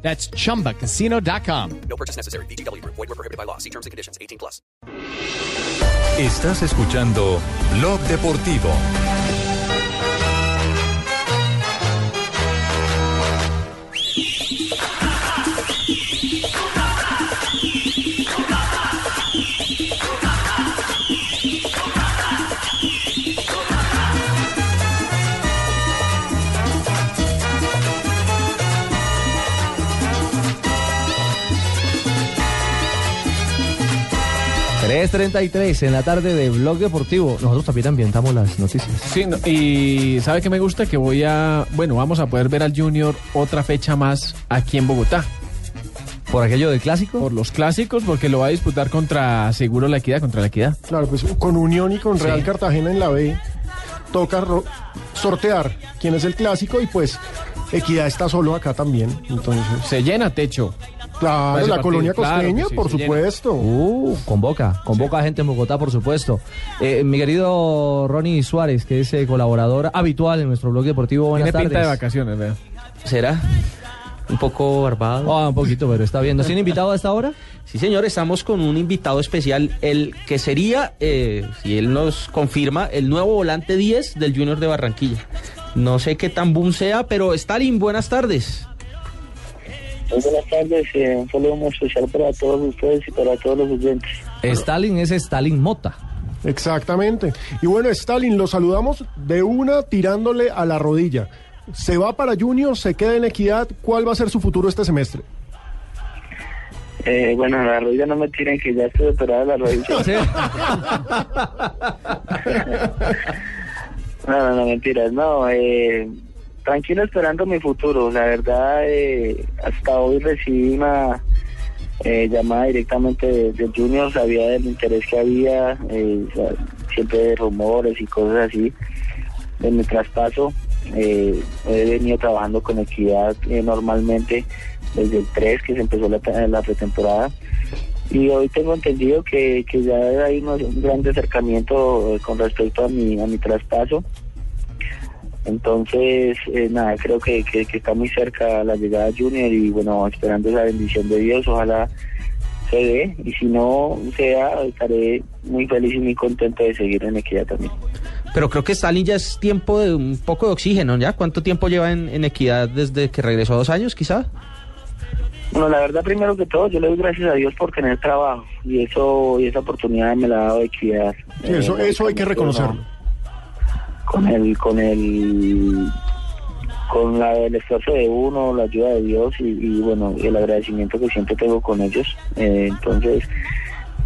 That's chumbacasino.com. No purchase necessary. BGW. Void were prohibited by law. See terms and conditions. 18 plus. Estás escuchando Blog Deportivo. ...3.33 en la tarde de Blog Deportivo. Nosotros también ambientamos las noticias. Sí, no, y ¿sabe qué me gusta? Que voy a... Bueno, vamos a poder ver al Junior otra fecha más aquí en Bogotá. ¿Por aquello del clásico? Por los clásicos, porque lo va a disputar contra Seguro La Equidad, contra La Equidad. Claro, pues con Unión y con Real Sí. Cartagena en la B toca sortear quién es el clásico y pues Equidad está solo acá también. Entonces, Se llena techo. Claro, la partido, colonia costeña, sí, por supuesto. Uh, convoca, convoca a gente en Bogotá, por supuesto. Eh, mi querido Ronnie Suárez, que es eh, colaborador habitual en nuestro blog deportivo. Buenas Tiene pinta de tardes. vacaciones, vea. ¿Será? Un poco barbado. Ah, un poquito, pero está bien. ¿Nos tiene invitado a esta hora? Sí, señor, estamos con un invitado especial, el que sería, eh, si él nos confirma, el nuevo volante 10 del Junior de Barranquilla. No sé qué tan boom sea, pero Stalin, buenas tardes. Muy buenas tardes, eh, un saludo muy especial para todos ustedes y para todos los oyentes. Stalin es Stalin Mota. Exactamente. Y bueno, Stalin, lo saludamos de una tirándole a la rodilla. Se va para Junior, se queda en Equidad. ¿Cuál va a ser su futuro este semestre? Eh, bueno, la rodilla no me tiren que ya estoy operada de la rodilla. No, no, no, mentiras, no. Eh, tranquilo esperando mi futuro. La verdad, eh, hasta hoy recibí una eh, llamada directamente de, de Junior, sabía del interés que había, eh, siempre de rumores y cosas así de mi traspaso. He venido trabajando con Equidad normalmente desde el 3 que se empezó la, pretemporada. Y hoy tengo entendido que, que ya hay unos- un gran acercamiento con respecto a mi, a mi traspaso. Entonces, eh, nada, creo que, que, que está muy cerca la llegada de Junior y bueno, esperando esa bendición de Dios, ojalá se dé. Y si no sea, estaré muy feliz y muy contento de seguir en Equidad también. Pero creo que Stalin ya es tiempo de un poco de oxígeno, ¿ya? ¿Cuánto tiempo lleva en, en Equidad desde que regresó? ¿Dos años, quizá? Bueno, la verdad, primero que todo, yo le doy gracias a Dios por tener trabajo y eso y esa oportunidad me la ha dado Equidad. Sí, eso, Eh, eso hay que reconocerlo. Con el con el con la, el esfuerzo de uno la ayuda de Dios y, y, bueno el agradecimiento que siempre tengo con ellos. Eh, entonces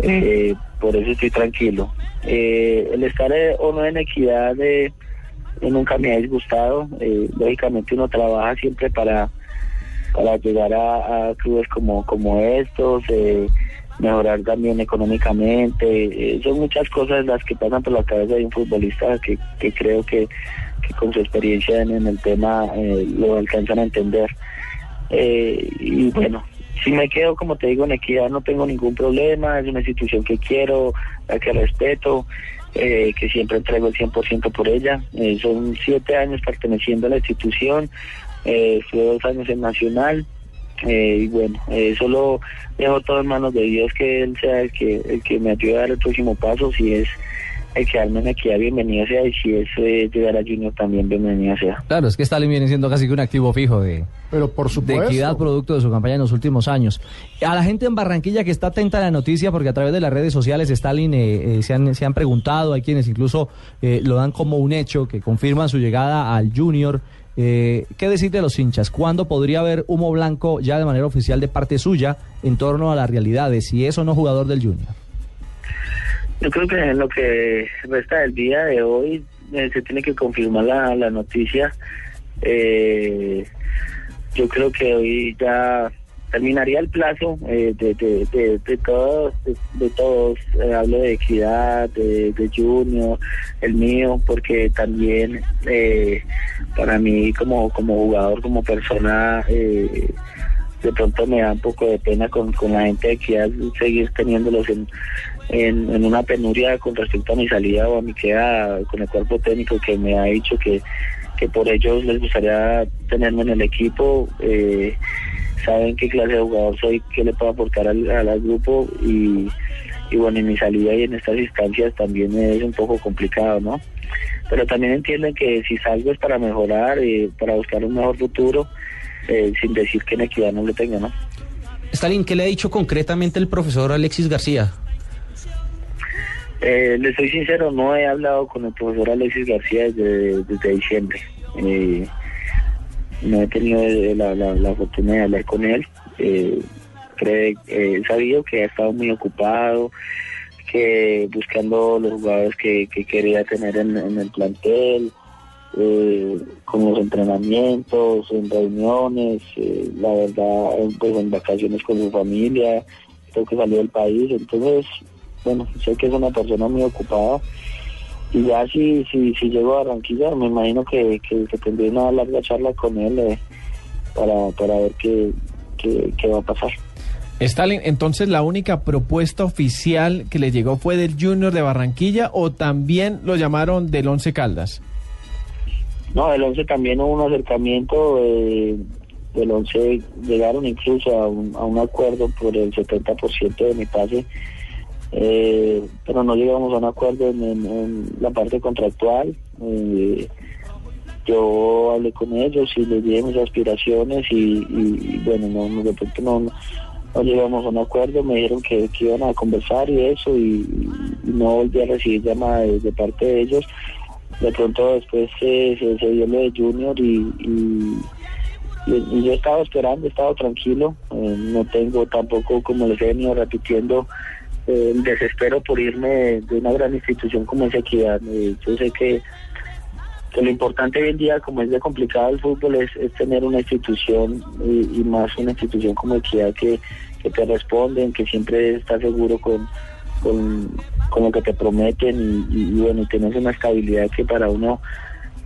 eh, por eso estoy tranquilo. Eh, el estar eh, o no en equidad eh, nunca me ha disgustado lógicamente uno trabaja siempre para para llegar a, a clubes como como estos mejorar también económicamente. Eh, son muchas cosas las que pasan por la cabeza de un futbolista que, que creo que, que con su experiencia en, el tema eh, lo alcanzan a entender. Eh, y bueno si me quedo como te digo en equidad no tengo ningún problema es una institución que quiero la que respeto que siempre entrego el 100% por ella. Son siete años perteneciendo a la institución eh, estuve dos años en Nacional eh, y bueno, eh, solo dejo todo en manos de Dios que Él sea el que, el que me ayude a dar el próximo paso, si es el quedarme en equidad, bienvenido sea, y si es eh, llegar a Junior también, bienvenido sea. Claro, es que Stalin viene siendo casi que un activo fijo de, Pero por de supuesto. equidad producto de su campaña en los últimos años. A la gente en Barranquilla que está atenta a la noticia, porque a través de las redes sociales Stalin eh, eh, se, han, se han preguntado, hay quienes incluso eh, lo dan como un hecho, que confirman su llegada al Junior. Eh, ¿Qué decir de los hinchas? ¿Cuándo podría haber humo blanco ya de manera oficial de parte suya en torno a la realidad de si es o no jugador del Junior? Yo creo que en lo que resta del día de hoy eh, se tiene que confirmar la, la noticia. Eh, yo creo que hoy ya terminaría el plazo eh, de, de, de, de todos, de, todos, eh, hablo de equidad, de, Junior, el mío, porque también eh, para mí como, como jugador, como persona, eh, de pronto me da un poco de pena con, con la gente de equidad seguir teniéndolos en, en, en una penuria con respecto a mi salida o a mi queda con el cuerpo técnico que me ha dicho que, que por ellos les gustaría tenerme en el equipo. Eh, saben qué clase de jugador soy, qué le puedo aportar al, al- grupo y, bueno, en mi salida y en estas instancias también es un poco complicado, ¿no? Pero también entienden que si salgo es para mejorar, eh, para buscar un mejor futuro, eh, sin decir que en equidad no lo tenga, ¿no? Stalin, ¿qué le ha dicho concretamente el profesor Alexis García? Eh, le soy sincero, no he hablado con el profesor Alexis García desde, diciembre. Eh, no he tenido la, la, fortuna de hablar con él. Eh, eh, he sabido que ha estado muy ocupado, que buscando los jugadores que, que quería tener en, el plantel, eh, con los entrenamientos, en reuniones, la verdad, pues en vacaciones con su familia, creo que salió del país, entonces, bueno, sé que es una persona muy ocupada y ya si, si, si llego a Barranquilla me imagino que, que, que tendré una larga charla con él eh, para, para ver qué, qué, qué va a pasar. Stalin, entonces la única propuesta oficial que le llegó fue del Junior de Barranquilla o también lo llamaron del Once Caldas. No, el 11 también hubo un acercamiento, eh, del 11 llegaron incluso a un, a un acuerdo por el 70% de mi pase, eh, pero no llegamos a un acuerdo en, la parte contractual. eh, yo hablé con ellos y les dije mis aspiraciones y, y- bueno, no, de pronto no, no, llegamos a un acuerdo, me dijeron que, iban a conversar y eso y, no volví a recibir llamada de, parte de ellos. De pronto después se, se, dio lo de Junior y, y, yo estaba esperando, he estado tranquilo, eh, no tengo tampoco, como les he venido repitiendo, el desespero por irme de, una gran institución como es Equidad. Eh, yo sé que, lo importante hoy en día, como es de complicado el fútbol, es, tener una institución y, más una institución como Equidad que, que te responden, que siempre está seguro con, con, con lo que te prometen y, y, y bueno, tienes una estabilidad que para uno,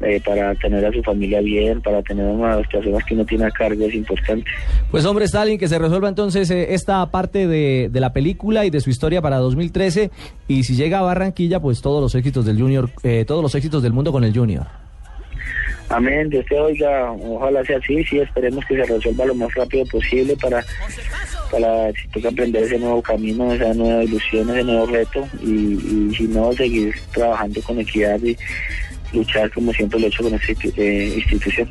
eh, para tener a su familia bien, para tener a las personas que uno tiene a cargo es importante. Pues hombre, Stalin, que se resuelva entonces eh, esta parte de, de la película y de su historia para 2013. Y si llega a Barranquilla, pues todos los éxitos del Junior, eh, todos los éxitos del mundo con el Junior. Amén, Dios te oiga, ojalá sea así, sí, esperemos que se resuelva lo más rápido posible para, para si toca aprender ese nuevo camino, esa nueva ilusión, ese nuevo reto y, y si no, seguir trabajando con equidad y luchar como siempre lo he hecho con esta eh, institución.